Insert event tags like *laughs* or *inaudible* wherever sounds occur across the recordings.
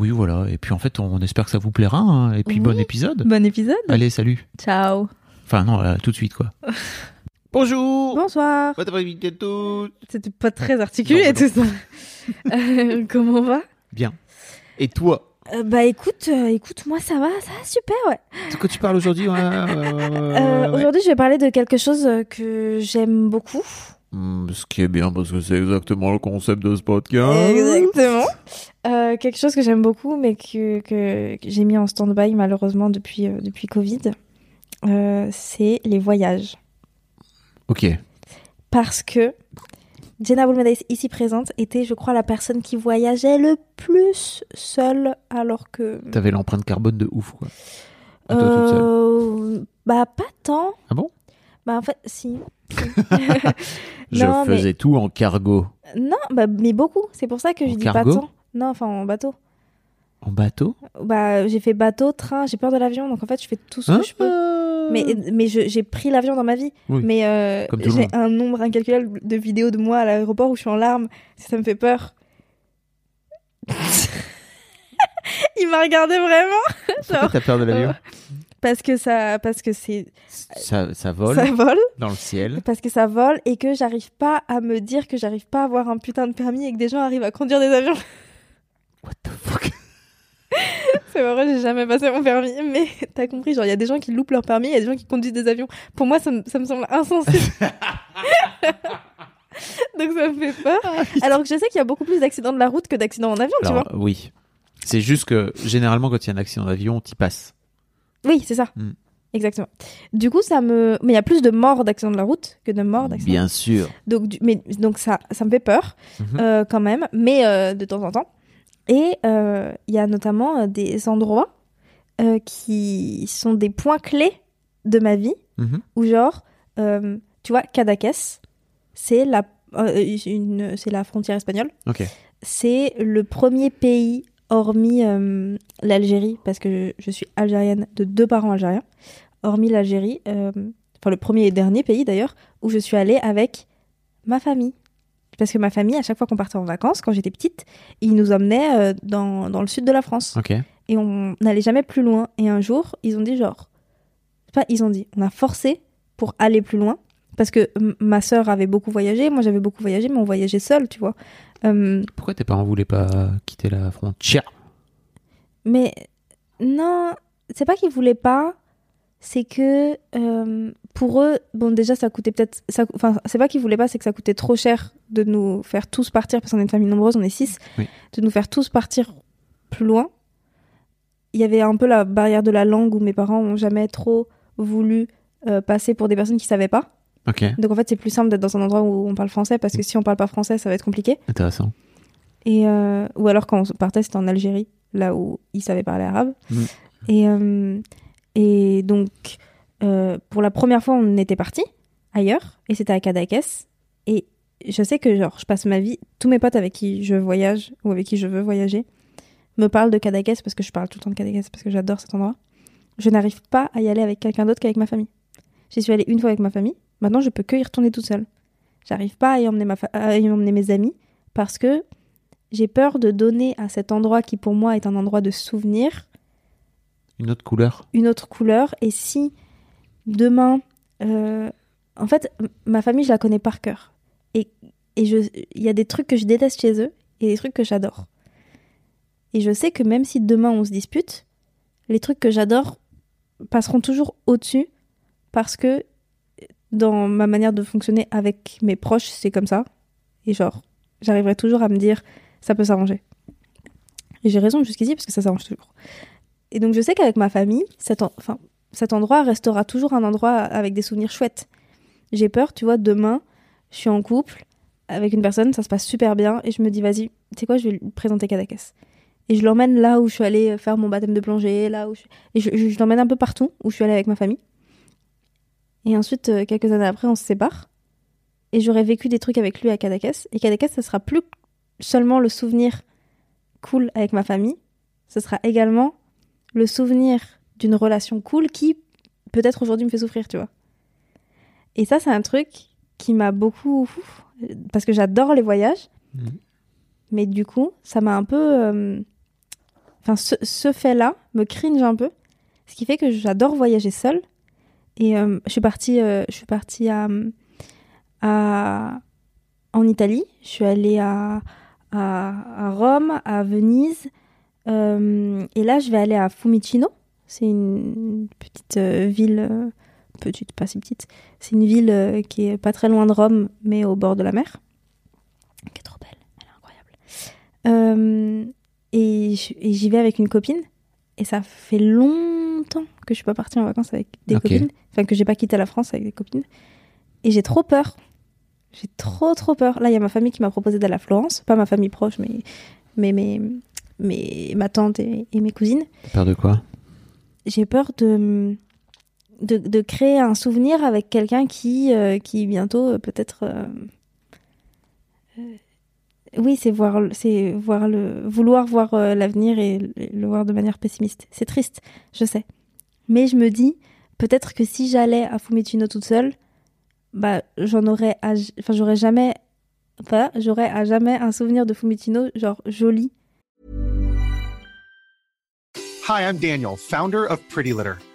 Oui, voilà. Et puis en fait, on espère que ça vous plaira. hein. Et puis Oui. bon épisode. Bon épisode. Allez, salut. Ciao. Enfin non, euh, tout de suite quoi. *laughs* Bonjour. Bonsoir. Bon après-midi à tous. C'était pas très articulé Non, tout ça. *laughs* Euh, comment on va? Bien. Et toi? Euh, Bah écoute, euh, écoute, moi ça va, ça va super, ouais. De quoi tu parles aujourd'hui ouais, ouais, ouais, ouais, Euh, ouais. Aujourd'hui, je vais parler de quelque chose euh, que j'aime beaucoup. Hmm, Ce qui est bien parce que c'est exactement le concept de ce podcast. Exactement. Euh, quelque chose que j'aime beaucoup, mais que, que, que j'ai mis en stand-by malheureusement depuis, euh, depuis Covid, euh, c'est les voyages. Ok. Parce que Jenna Boulmedaïs, ici présente, était, je crois, la personne qui voyageait le plus seule, alors que... T'avais l'empreinte carbone de ouf quoi. Toi toute seule. Bah, pas tant. Ah bon? Bah, en fait, si. *laughs* Je Non, mais- faisais tout en cargo. Non, bah, mais beaucoup. C'est pour ça que En je dis cargo pas tant. Non, enfin, en bateau. En bateau? Bah, j'ai fait bateau, train, j'ai peur de l'avion, donc en fait, je fais tout ce Hein que je peux. Mais, mais je- j'ai pris l'avion dans ma vie. Oui. Mais euh, j'ai un nombre incalculable de vidéos de moi à l'aéroport où je suis en larmes. Ça me fait peur. *laughs* *laughs* Il m'a regardé vraiment. Genre, t'as peur de l'avion? Euh, parce que ça, parce que c'est, ça, ça vole ça vole, dans le ciel. parce que ça vole et que j'arrive pas à me dire que j'arrive pas à avoir un putain de permis et que des gens arrivent à conduire des avions. *laughs* What the fuck? *laughs* C'est vrai, j'ai jamais passé mon permis, mais *laughs* t'as compris, genre il y a des gens qui loupent leur permis, il y a des gens qui conduisent des avions. Pour moi, ça me, ça me semble insensé. Donc ça me fait peur. Alors que je sais qu'il y a beaucoup plus d'accidents de la route que d'accidents en avion, tu vois. Oui. C'est juste que généralement quand il y a un accident d'avion, t'y passes. Oui, c'est ça. Hmm. Exactement. Du coup, ça me. Mais il y a plus de morts d'accidents de la route que de morts d'accidents. Bien sûr. Donc, du- mais, donc ça, ça me fait peur Mhm. euh, quand même, mais euh, de temps en temps. Et euh, il y a notamment des endroits qui sont des points clés de ma vie, Mhm. où genre, tu vois, Cadaqués, c'est la, une, c'est la frontière espagnole. Ok. C'est le premier pays, hormis euh, l'Algérie, parce que je, je suis algérienne de deux parents algériens, hormis l'Algérie, euh, enfin le premier et dernier pays d'ailleurs, où je suis allée avec ma famille. Parce que ma famille, à chaque fois qu'on partait en vacances, quand j'étais petite, ils nous emmenaient euh, dans, dans le sud de la France. Et on n'allait jamais plus loin. Et un jour, ils ont dit genre... Enfin, ils ont dit, on a forcé pour aller plus loin. Parce que ma sœur avait beaucoup voyagé, moi j'avais beaucoup voyagé, mais on voyageait seul, tu vois. Euh, Pourquoi tes parents voulaient pas quitter la frontière? Mais non, c'est pas qu'ils voulaient pas, c'est que euh, pour eux, bon déjà ça coûtait peut-être, enfin c'est pas qu'ils voulaient pas, c'est que ça coûtait trop cher de nous faire tous partir parce qu'on est une famille nombreuse, on est six, Oui. de nous faire tous partir plus loin. Il y avait un peu la barrière de la langue où mes parents ont jamais trop voulu euh, passer pour des personnes qui savaient pas. Donc en fait c'est plus simple d'être dans un endroit où on parle français parce que si on parle pas français ça va être compliqué. Intéressant. Et euh, ou alors quand on partait, c'était en Algérie, là où ils savaient parler arabe. Mm. Et, euh, et donc, euh, pour la première fois, on était parti ailleurs, et c'était à Cadaqués. Et je sais que genre, je passe ma vie, tous mes potes avec qui je voyage ou avec qui je veux voyager me parlent de Cadaqués parce que je parle tout le temps de Cadaqués parce que j'adore cet endroit. Je n'arrive pas à y aller avec quelqu'un d'autre qu'avec ma famille. J'y suis allée une fois avec ma famille. Maintenant, je peux que y retourner toute seule. J'arrive pas à y emmener, ma à y emmener mes amis parce que j'ai peur de donner à cet endroit qui pour moi est un endroit de souvenir Une autre couleur une autre couleur. Et si demain, euh, en fait, ma famille, je la connais par cœur. Et et il y a des trucs que je déteste chez eux et des trucs que j'adore. Et je sais que même si demain on se dispute, les trucs que j'adore, passeront toujours au-dessus parce que dans ma manière de fonctionner avec mes proches, c'est comme ça. Et genre, j'arriverai toujours à me dire, ça peut s'arranger. Et j'ai raison jusqu'ici parce que ça s'arrange toujours. Et donc je sais qu'avec ma famille, cet, en- enfin, cet endroit restera toujours un endroit avec des souvenirs chouettes. J'ai peur, tu vois, demain, je suis en couple avec une personne, ça se passe super bien, et je me dis, vas-y, tu sais quoi, je vais lui présenter Cadaquès. Et je l'emmène là où je suis allée faire mon baptême de plongée, là où. Et je- je l'emmène un peu partout où je suis allée avec ma famille. Et ensuite, euh, quelques années après, on se sépare. Et j'aurais vécu des trucs avec lui à Cadaquès. Et Cadaquès, ce sera plus seulement le souvenir cool avec ma famille, ce sera également le souvenir d'une relation cool qui, peut-être aujourd'hui, me fait souffrir, tu vois. Et ça, c'est un truc qui m'a beaucoup... Parce que j'adore les voyages. Mhm. Mais du coup, ça m'a un peu... euh, Enfin, ce, ce fait-là me cringe un peu. Ce qui fait que j'adore voyager seule. Et euh, je suis partie, euh, je suis partie en Italie. Je suis allée à, Rome, à Venise. Euh, et là, je vais aller à Fumicino. C'est une petite ville, petite, pas si petite. C'est une ville qui est pas très loin de Rome, mais au bord de la mer. Qui est trop belle, elle est incroyable. Et j'y vais avec une copine. Et ça fait longtemps que je suis pas partie en vacances avec des copines. Enfin, que j'ai pas quitté la France avec des copines. Et j'ai trop peur. J'ai trop, trop peur. Là, il y a ma famille qui m'a proposé d'aller à Florence. Pas ma famille proche, mais, mais, mais, mais ma tante et, et mes cousines. Peur de quoi? J'ai peur de, de, de créer un souvenir avec quelqu'un qui, euh, qui bientôt, euh, peut-être. euh, euh, oui, c'est voir, c'est voir le, vouloir voir euh, l'avenir et le, voir de manière pessimiste. C'est triste, je sais. Mais je me dis, peut-être que si j'allais à Fumetino toute seule, bah, j'en aurais, enfin, j'aurais jamais, enfin, j'aurais à jamais un souvenir de Fumetino, genre joli. Hi, I'm Daniel, founder of Pretty Litter.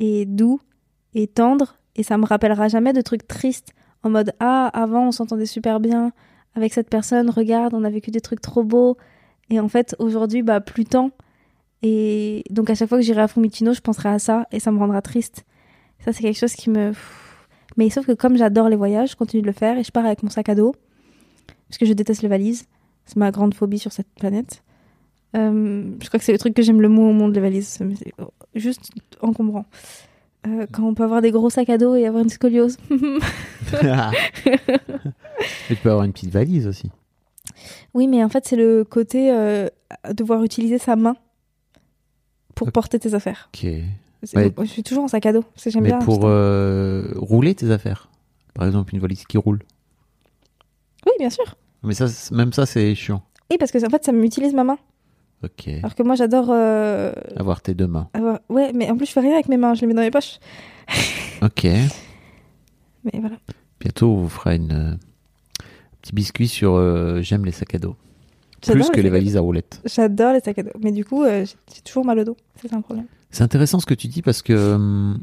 et doux et tendre et ça me rappellera jamais de trucs tristes en mode ah avant on s'entendait super bien avec cette personne regarde on a vécu des trucs trop beaux et en fait aujourd'hui bah plus tant. Et donc à chaque fois que j'irai à Fumitino je penserai à ça et ça me rendra triste. Ça c'est quelque chose qui me mais sauf que comme j'adore les voyages je continue de le faire et je pars avec mon sac à dos parce que je déteste les valises. C'est ma grande phobie sur cette planète Euh, je crois que c'est le truc que j'aime le moins au monde les valises c'est juste encombrant Euh, quand on peut avoir des gros sacs à dos et avoir une scoliose *laughs* Et tu peux avoir une petite valise aussi. Oui, mais en fait, c'est le côté euh, devoir utiliser sa main pour porter tes affaires. Ok. C'est- Ouais. Je suis toujours en sac à dos. que J'aime Mais bien. pour euh, rouler tes affaires. Par exemple, une valise qui roule. Oui, bien sûr. Mais ça, c'est- même ça, c'est chiant. Oui, parce que en fait, ça m'utilise ma main. Ok. Alors que moi, j'adore. euh, Avoir tes deux mains. avoir- Ouais, mais en plus, je fais rien avec mes mains. Je les mets dans mes poches. *laughs* Ok. Mais voilà. Bientôt, on vous fera une, euh, un petit biscuit sur euh, j'aime les sacs à dos. J'adore Plus que les valises à roulettes. J'adore les sacs à dos. Mais du coup, euh, j'ai- j'ai toujours mal au dos. C'est un problème. C'est intéressant ce que tu dis parce que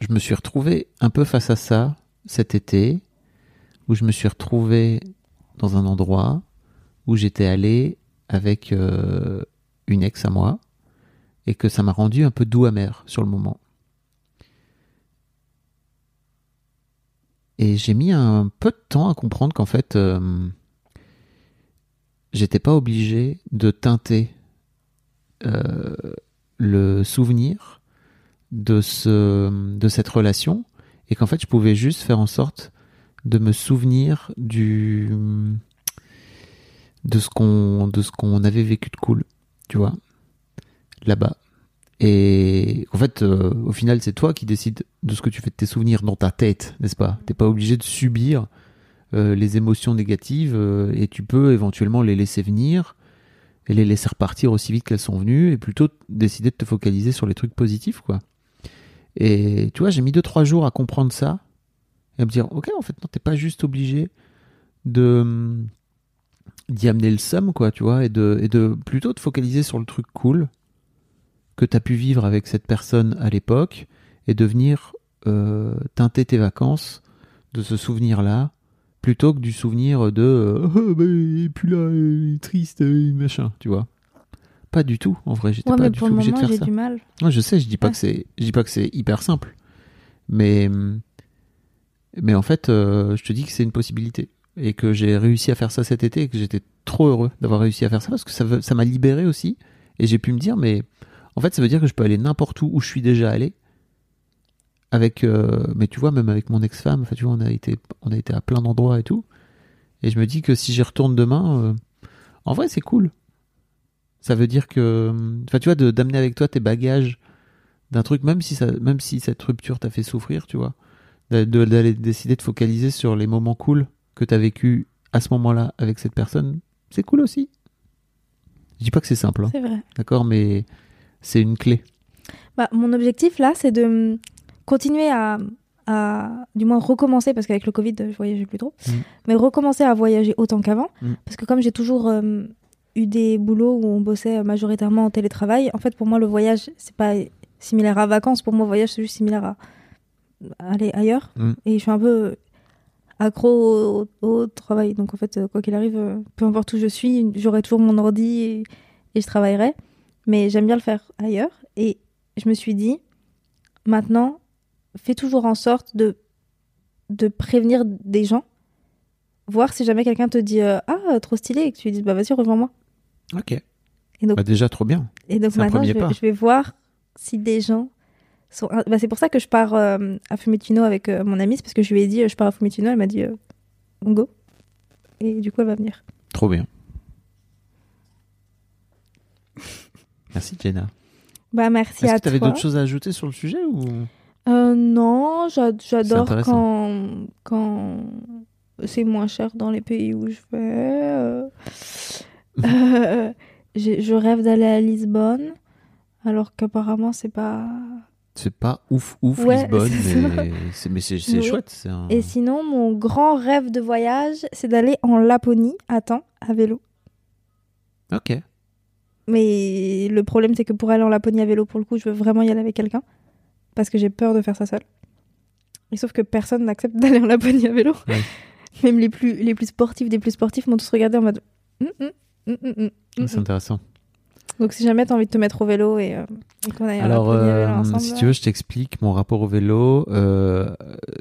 je me suis retrouvé un peu face à ça cet été, où je me suis retrouvé dans un endroit où j'étais allé avec euh, une ex à moi et que ça m'a rendu un peu doux amer sur le moment. Et j'ai mis un peu de temps à comprendre qu'en fait, euh, j'étais pas obligé de teinter euh, le souvenir de, ce, de cette relation et qu'en fait, je pouvais juste faire en sorte de me souvenir du de ce qu'on de ce qu'on avait vécu de cool, tu vois, là-bas. Et en fait, euh, au final, c'est toi qui décides de ce que tu fais de tes souvenirs dans ta tête, n'est-ce pas? T'es pas obligé de subir euh, les émotions négatives euh, et tu peux éventuellement les laisser venir et les laisser repartir aussi vite qu'elles sont venues et plutôt décider de te focaliser sur les trucs positifs, quoi. Et tu vois, j'ai mis 2-3 jours à comprendre ça et à me dire, ok, en fait, non, t'es pas juste obligé de d'y amener le somme, quoi, tu vois, et de, et de plutôt te focaliser sur le truc cool que tu as pu vivre avec cette personne à l'époque et de venir euh, teinter tes vacances de ce souvenir-là plutôt que du souvenir de euh, oh, bah, il est plus là, il est triste, il est machin, tu vois. Pas du tout, en vrai, j'étais Ouais, pas du tout obligé de faire ça. du mal. Ouais, je sais, je dis pas Ouais. que c'est, je dis pas que c'est hyper simple, mais mais en fait, euh, je te dis que c'est une possibilité et que j'ai réussi à faire ça cet été et que j'étais trop heureux d'avoir réussi à faire ça parce que ça veut- ça m'a libéré aussi. Et j'ai pu me dire mais en fait ça veut dire que je peux aller n'importe où où je suis déjà allé avec euh, mais tu vois même avec mon ex-femme, tu vois on a été on a été à plein d'endroits et tout. Et je me dis que si j'y retourne demain, euh, en vrai c'est cool. Ça veut dire que, enfin tu vois, d'amener avec toi tes bagages d'un truc, même si ça, même si cette rupture t'a fait souffrir, tu vois, d'aller décider de focaliser sur les moments cool que t'as vécu à ce moment-là avec cette personne, c'est cool aussi. Je dis pas que c'est simple, hein, C'est vrai. d'accord, mais c'est une clé. Bah, mon objectif là, c'est de hum, continuer à, à, du moins recommencer, parce qu'avec le Covid, je voyageais plus trop, Mm. mais recommencer à voyager autant qu'avant. Mm. Parce que comme j'ai toujours hum, eu des boulots où on bossait majoritairement en télétravail, en fait, pour moi, le voyage, c'est pas similaire à vacances. Pour moi, voyage, c'est juste similaire à aller ailleurs. Mm. Et je suis un peu accro au, au travail. Donc, en fait, euh, quoi qu'il arrive, euh, peu importe où je suis, j'aurai toujours mon ordi et, et je travaillerai. Mais j'aime bien le faire ailleurs. Et je me suis dit, maintenant, fais toujours en sorte de, de prévenir des gens. Voir si jamais quelqu'un te dit euh, Ah, trop stylé, et que tu lui dis Bah, vas-y, rejoins-moi. Ok. Et donc, Bah déjà trop bien. et donc maintenant, vais, je vais voir si des gens sont. Bah, c'est pour ça que je pars euh, à Fumetuno avec euh, mon amie, c'est parce que je lui ai dit euh, Je pars à Fumetuno, elle m'a dit On go. Et du coup, elle va venir. Trop bien. *laughs* Merci Jenna. Bah, merci Est-ce à que tu avais d'autres choses à ajouter sur le sujet ou? Euh, non, j'a- j'adore quand, quand c'est moins cher dans les pays où je vais. euh. *laughs* Je rêve d'aller à Lisbonne, alors qu'apparemment c'est pas. C'est pas ouf ouf Ouais, Lisbonne, mais c'est mais c'est c'est Oui. chouette. un- Et sinon, mon grand rêve de voyage, c'est d'aller en Laponie, attends, à vélo. Ok. Mais le problème, c'est que pour aller en Laponie à vélo, pour le coup, je veux vraiment y aller avec quelqu'un. Parce que j'ai peur de faire ça seule. Et sauf que personne n'accepte *laughs* d'aller en Laponie à vélo. Ouais. Même les plus, les plus sportifs des plus sportifs m'ont tous regardé en mode. Hum, hum, hum, C'est intéressant. Donc si jamais t'as envie de te mettre au vélo et, euh, et qu'on aille Alors, à vélo euh, ensemble. si tu veux, je t'explique mon rapport au vélo. Euh,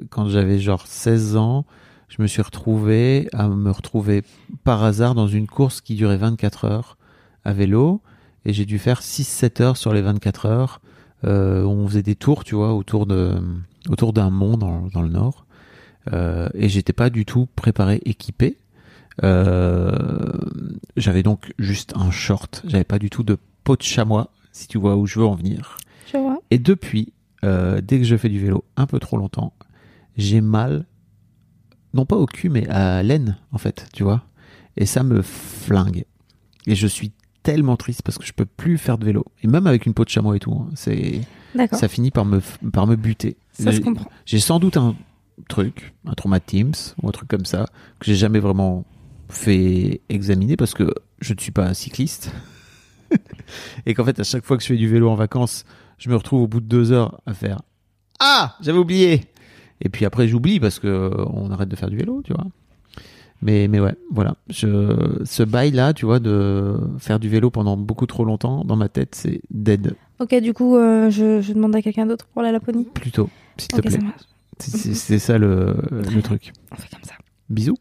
quand j'avais genre 16 ans, je me suis retrouvé à me retrouver par hasard dans une course qui durait 24 heures à vélo. Et j'ai dû faire 6-7 heures sur les 24 heures. Euh, on faisait des tours, tu vois, autour de autour d'un mont dans, dans le nord. Euh, et j'étais pas du tout préparé, équipé. Euh, j'avais donc juste un short. J'avais pas du tout de peau de chamois, si tu vois où je veux en venir. Je vois. Et depuis, euh, dès que je fais du vélo un peu trop longtemps, j'ai mal, non pas au cul, mais à l'aine, en fait, tu vois. Et ça me flingue. Et je suis tellement triste parce que je peux plus faire de vélo. Et même avec une peau de chamois et tout, hein, c'est, ça finit par me, par me buter. Ça, je J'ai- comprends. J'ai sans doute un truc, un trauma de Teams ou un truc comme ça, que j'ai jamais vraiment fait examiner parce que je ne suis pas cycliste. *laughs* et qu'en fait, à chaque fois que je fais du vélo en vacances, je me retrouve au bout de deux heures à faire Ah, j'avais oublié Et puis après, j'oublie parce que euh, on arrête de faire du vélo, tu vois. Mais, mais ouais, voilà. Je, ce bail-là, tu vois, de faire du vélo pendant beaucoup trop longtemps, dans ma tête, c'est dead. Ok, du coup, euh, je, je demande à quelqu'un d'autre pour la Laponie? Plutôt, s'il te plaît. c'est ça le, le truc. On fait comme ça. Bisous.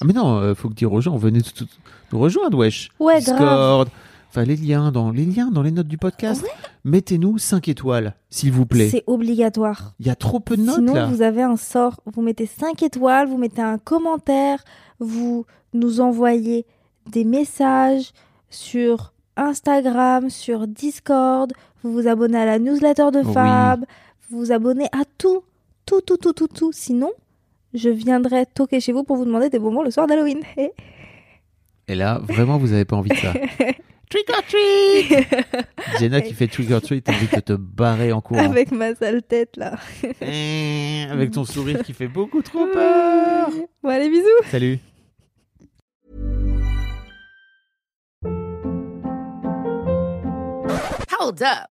Ah mais non, euh, faut que dire aux gens, venez tout- tout- nous rejoindre, wesh. Ouais, Discord. grave. Enfin, les liens dans les liens dans les notes du podcast. mettez-nous 5 étoiles, s'il vous plaît. C'est obligatoire. Il y a trop peu de notes Sinon, là. vous avez un sort. Vous mettez 5 étoiles, vous mettez un commentaire, vous nous envoyez des messages sur Instagram, sur Discord, vous vous abonnez à la newsletter de Oui. Fab, vous vous abonnez à tout, tout, tout, tout, tout, tout. Sinon, je viendrai toquer chez vous pour vous demander des bonbons le soir d'Halloween. *laughs* Et là, vraiment, vous avez pas envie de ça. *laughs* trick or treat *laughs* Jenna qui fait trick or treat, t'as envie de te barrer en courant. Avec ma sale tête là. Eh, Avec ton sourire qui fait beaucoup trop peur. Bon, allez, bisous. Salut. Hold up.